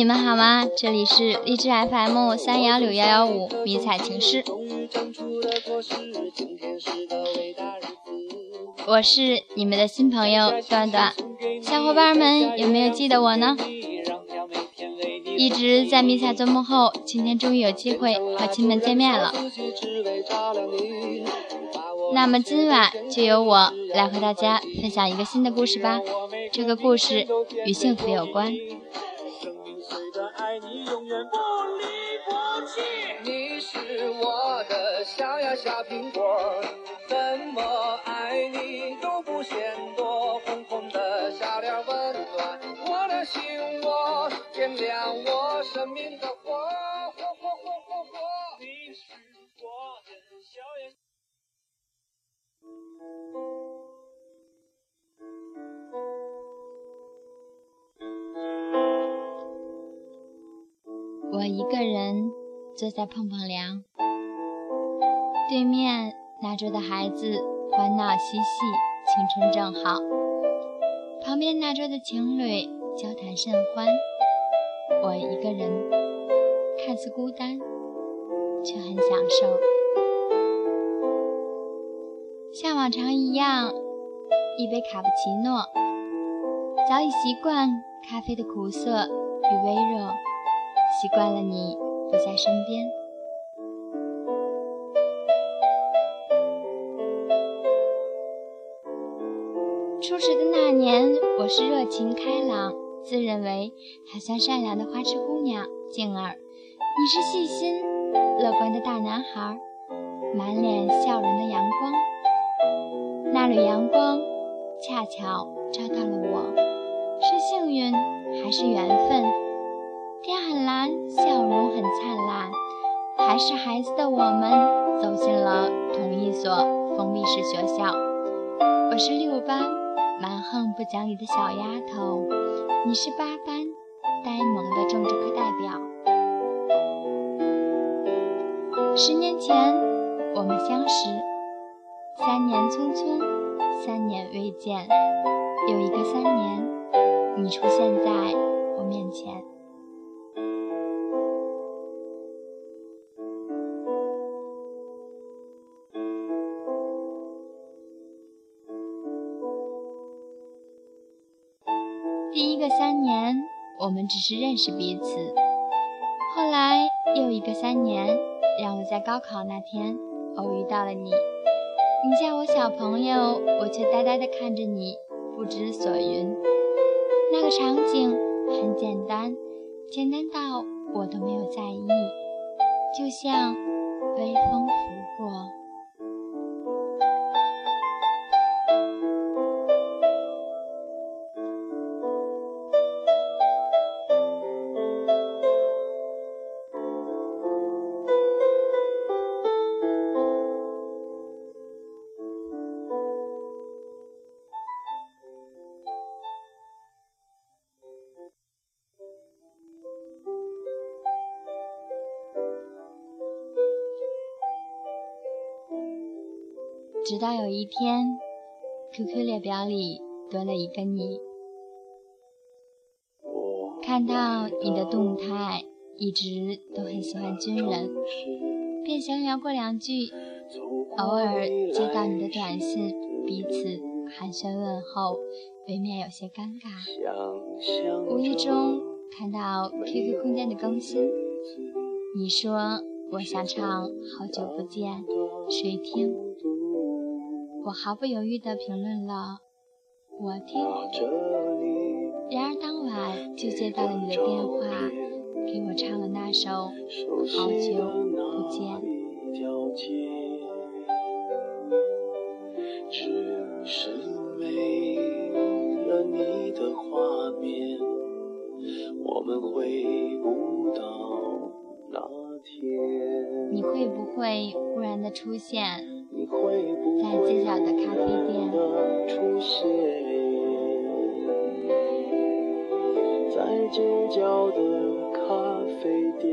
你们好吗？这里是荔枝 FM 三幺六幺幺五迷彩情诗，我是你们的新朋友段段。小伙伴们有没有记得我呢？一直在迷彩做幕后，今天终于有机会和亲们见面了。那么今晚就由我来和大家分享一个新的故事吧。这个故事与幸福有关。你永远不离不弃，你是我的小呀小苹果。坐在碰碰凉，对面那桌的孩子欢闹嬉戏，青春正好；旁边那桌的情侣交谈甚欢。我一个人看似孤单，却很享受。像往常一样，一杯卡布奇诺，早已习惯咖啡的苦涩与微热。习惯了你不在身边。初识的那年，我是热情开朗、自认为还算善良的花痴姑娘静儿，你是细心、乐观的大男孩，满脸笑容的阳光。那缕阳光恰巧照到了我，是幸运还是缘分？灿烂，笑容很灿烂，还是孩子的我们走进了同一所封闭式学校。我是六班蛮横不讲理的小丫头，你是八班呆萌的政治课代表。十年前我们相识，三年匆匆，三年未见，又一个三年，你出现在我面前。个三年，我们只是认识彼此。后来又一个三年，让我在高考那天偶遇到了你。你叫我小朋友，我却呆呆地看着你，不知所云。那个场景很简单，简单到我都没有在意，就像微风拂过。直到有一天，QQ 列表里多了一个你，看到你的动态，一直都很喜欢军人，便闲聊过两句。偶尔接到你的短信，彼此寒暄问候，未免有些尴尬。无意中看到 QQ 空间的更新，你说我想唱《好久不见》，谁听？我毫不犹豫地评论了，我听。然而当晚就接到了你的电话，给我唱了那首《好久不见》。只是为了你的画面，我们回不到那天。你会不会忽然的出现？在街角的咖啡店。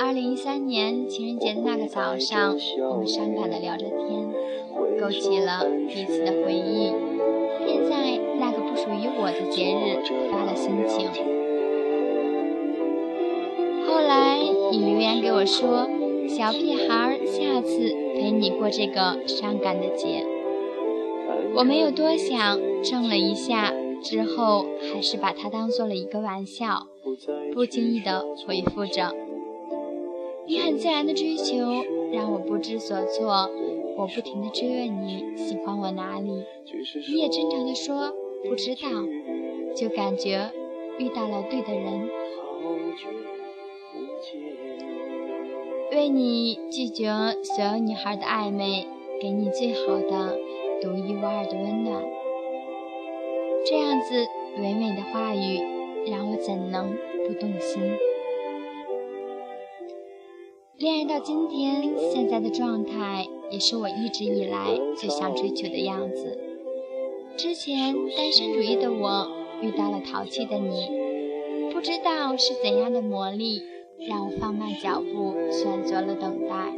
二零一三年情人节的那个早上，我们伤感的聊着天，勾起了彼此的回忆，便在那个不属于我的节日发了心情。后来你留言给我说：“小屁孩，下次陪你过这个伤感的节。”我没有多想，怔了一下，之后还是把它当做了一个玩笑，不经意的回复着。你很自然的追求让我不知所措，我不停的追问你喜欢我哪里，你也真诚的说不知道，就感觉遇到了对的人。为你拒绝所有女孩的暧昧，给你最好的。独一无二的温暖，这样子唯美的话语，让我怎能不动心？恋爱到今天，现在的状态，也是我一直以来最想追求的样子。之前单身主义的我，遇到了淘气的你，不知道是怎样的魔力，让我放慢脚步，选择了等待。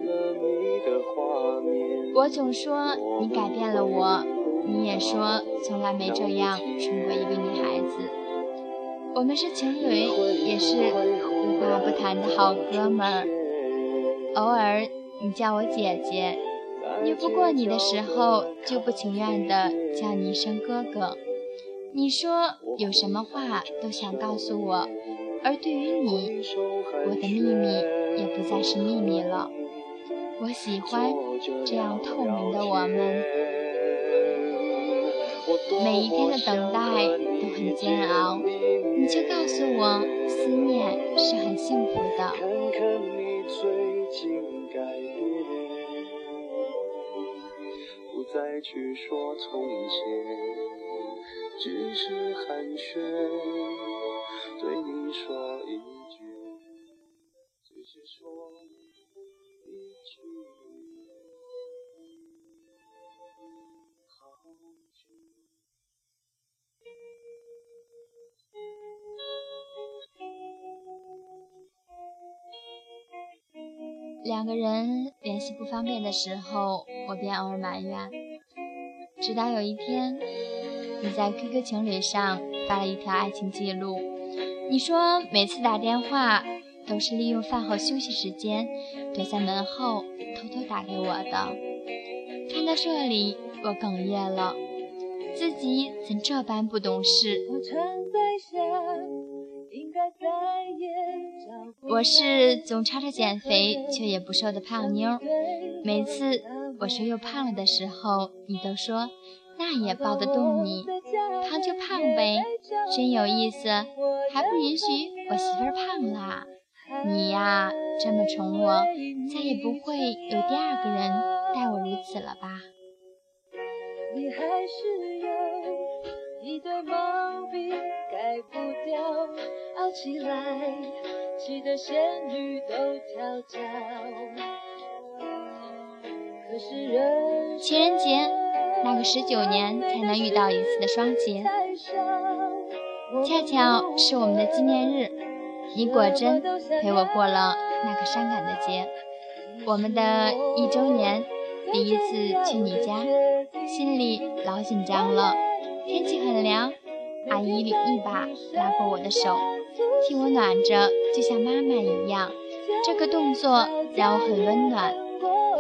我总说你改变了我，你也说从来没这样宠过一个女孩子。我们是情侣，也是无话不谈的好哥们儿。偶尔你叫我姐姐，拗不过你的时候，就不情愿的叫你一声哥哥。你说有什么话都想告诉我，而对于你，我的秘密也不再是秘密了。我喜欢这样透明的我们，每一天的等待都很煎熬，你却告诉我，思念是很幸福的。再去说从前，只是寒暄，对你说一句，只是说。两个人联系不方便的时候，我便偶尔埋怨。直到有一天，你在 QQ 情侣上发了一条爱情记录，你说每次打电话都是利用饭后休息时间，躲在门后偷偷打给我的。看到这里，我哽咽了，自己怎这般不懂事？我是总吵着减肥却也不瘦的胖妞，每次我说又胖了的时候，你都说那也抱得动你，胖就胖呗，真有意思，还不允许我媳妇儿胖啦？你呀，这么宠我，再也不会有第二个人待我如此了吧？你还是有一对毛病改不掉，傲起来。气得仙女都跳脚。情人节那个十九年才能遇到一次的双节，恰巧是我们的纪念日，你果真陪我过了那个伤感的节。我们的一周年，第一次去你家，心里老紧张了。天气很凉，阿姨一把拉过我的手。替我暖着，就像妈妈一样。这个动作让我很温暖。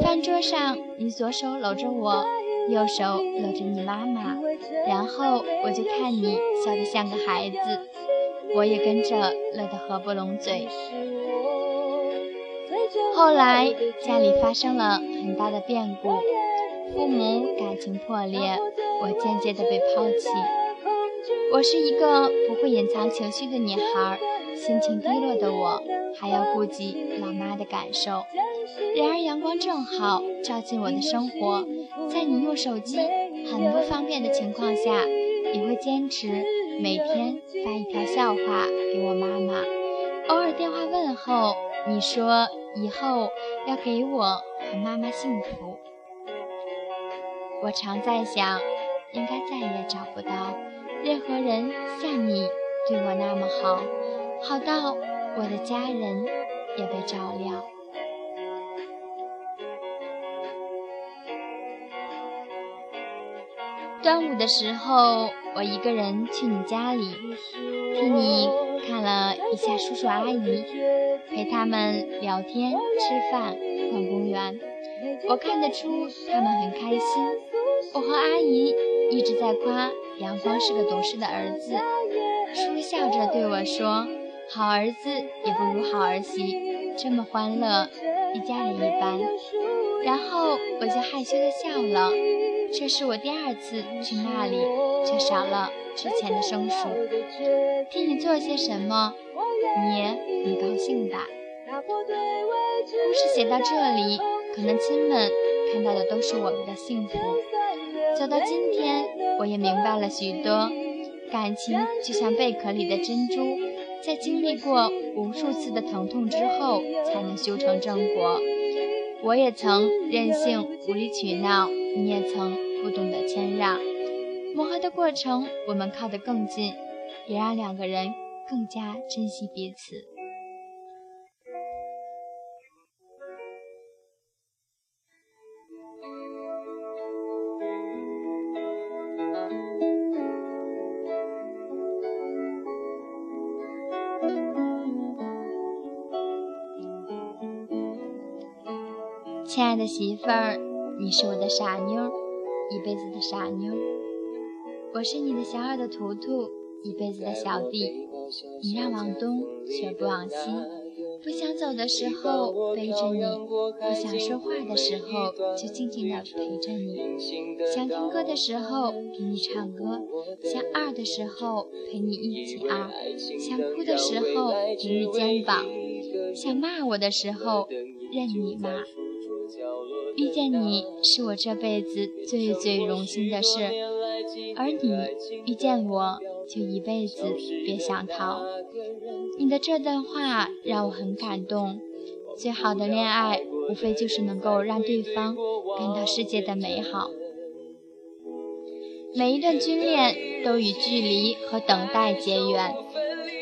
饭桌上，你左手搂着我，右手搂着你妈妈，然后我就看你笑得像个孩子，我也跟着乐得合不拢嘴。后来家里发生了很大的变故，父母感情破裂，我渐渐的被抛弃。我是一个不会隐藏情绪的女孩，心情低落的我还要顾及老妈的感受。然而阳光正好照进我的生活，在你用手机很不方便的情况下，你会坚持每天发一条笑话给我妈妈，偶尔电话问候。你说以后要给我和妈妈幸福。我常在想，应该再也找不到。任何人像你对我那么好，好到我的家人也被照料。端午的时候，我一个人去你家里，替你看了一下叔叔阿姨，陪他们聊天、吃饭、逛公园。我看得出他们很开心。我和阿姨一直在夸阳光是个懂事的儿子。叔笑着对我说：“好儿子也不如好儿媳，这么欢乐，一家人一般。”然后我就害羞地笑了。这是我第二次去那里，却少了之前的生疏。替你做些什么，你也很高兴吧？故事写到这里，可能亲们看到的都是我们的幸福。走到今天，我也明白了许多。感情就像贝壳里的珍珠，在经历过无数次的疼痛之后，才能修成正果。我也曾任性无理取闹，你也曾不懂得谦让。磨合的过程，我们靠得更近，也让两个人更加珍惜彼此。亲爱的媳妇儿，你是我的傻妞，一辈子的傻妞。我是你的小耳朵图图，一辈子的小弟。你让往东，却不往西。不想走的时候背着你，不想说话的时候就静静的陪着你。想听歌的时候给你唱歌，想二的时候陪你一起二，想哭的时候给你肩膀，想骂我的时候任你骂。遇见你是我这辈子最最荣幸的事，而你遇见我就一辈子别想逃。你的这段话让我很感动。最好的恋爱，无非就是能够让对方感到世界的美好。每一段军恋都与距离和等待结缘，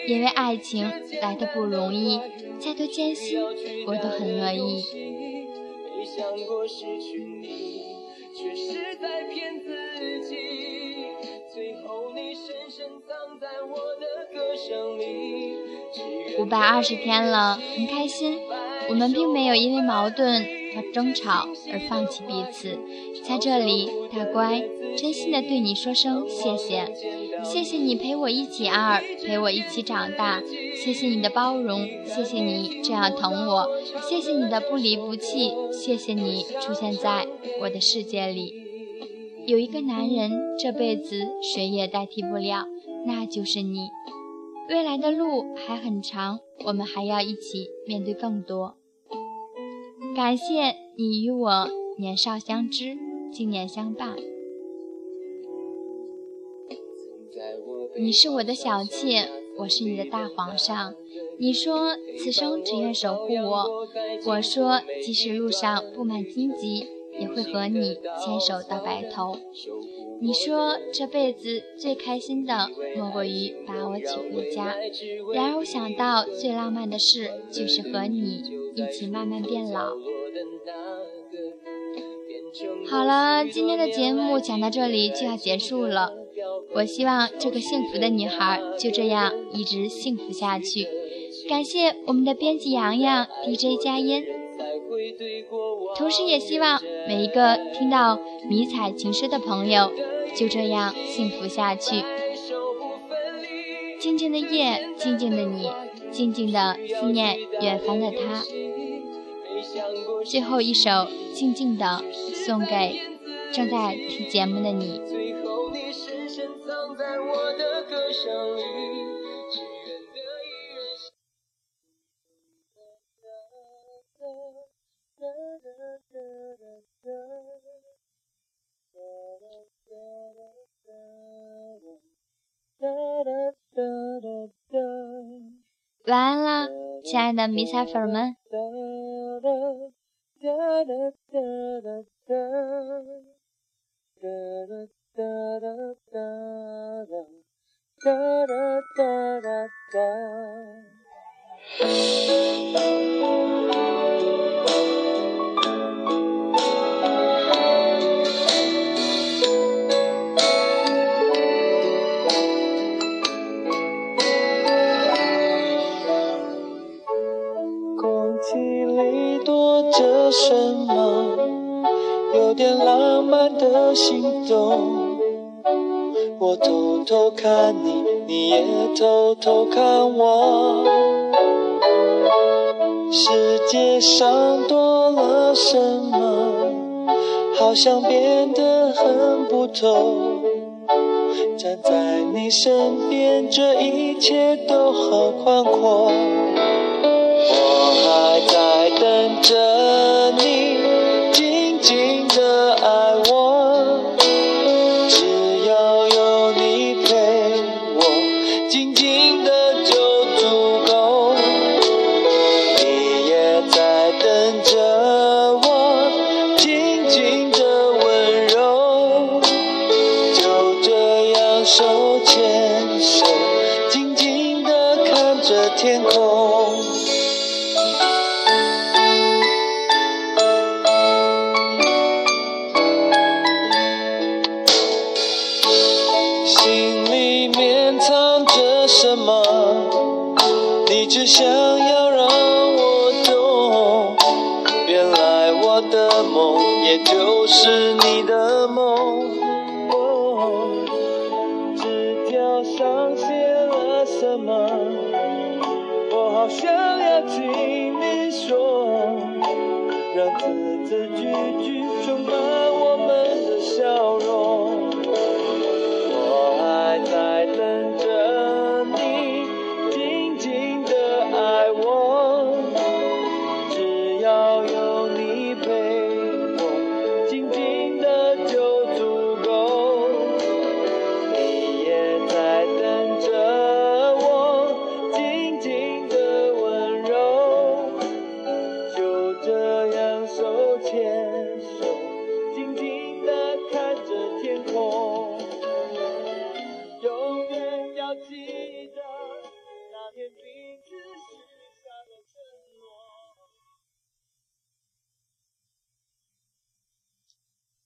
因为爱情来的不容易，再多艰辛我都很乐意。想过失去你，却是在骗自己。最后你深深藏在我的歌声里。五百二十天了，很开心。我们并没有因为矛盾和争吵而放弃彼此。在这里，大乖，真心的对你说声谢谢，谢谢你陪我一起二，陪我一起长大。谢谢你的包容，谢谢你这样疼我，谢谢你的不离不弃，谢谢你出现在我的世界里。有一个男人，这辈子谁也代替不了，那就是你。未来的路还很长，我们还要一起面对更多。感谢你与我年少相知，今年相伴。你是我的小妾。我是你的大皇上，你说此生只愿守护我，我说即使路上布满荆棘，也会和你牵手到白头。你说这辈子最开心的莫过于把我娶回家，然而我想到最浪漫的事就是和你一起慢慢变老。好了，今天的节目讲到这里就要结束了。我希望这个幸福的女孩就这样一直幸福下去。感谢我们的编辑洋洋、DJ 佳音，同时也希望每一个听到迷彩情诗的朋友就这样幸福下去。静静的夜，静静的你，静静的思念远方的他。最后一首，静静的送给正在听节目的你。在我的歌声里，只愿得一人。晚安了，亲爱的迷彩粉们。哒哒哒哒哒哒哒哒哒，空气里多着什么，有点浪漫的心动。我偷偷看你，你也偷偷看我。世界上多了什么？好像变得很不同。站在你身边，这一切都好宽阔。我还在等着你，静静。梦也就是你的梦。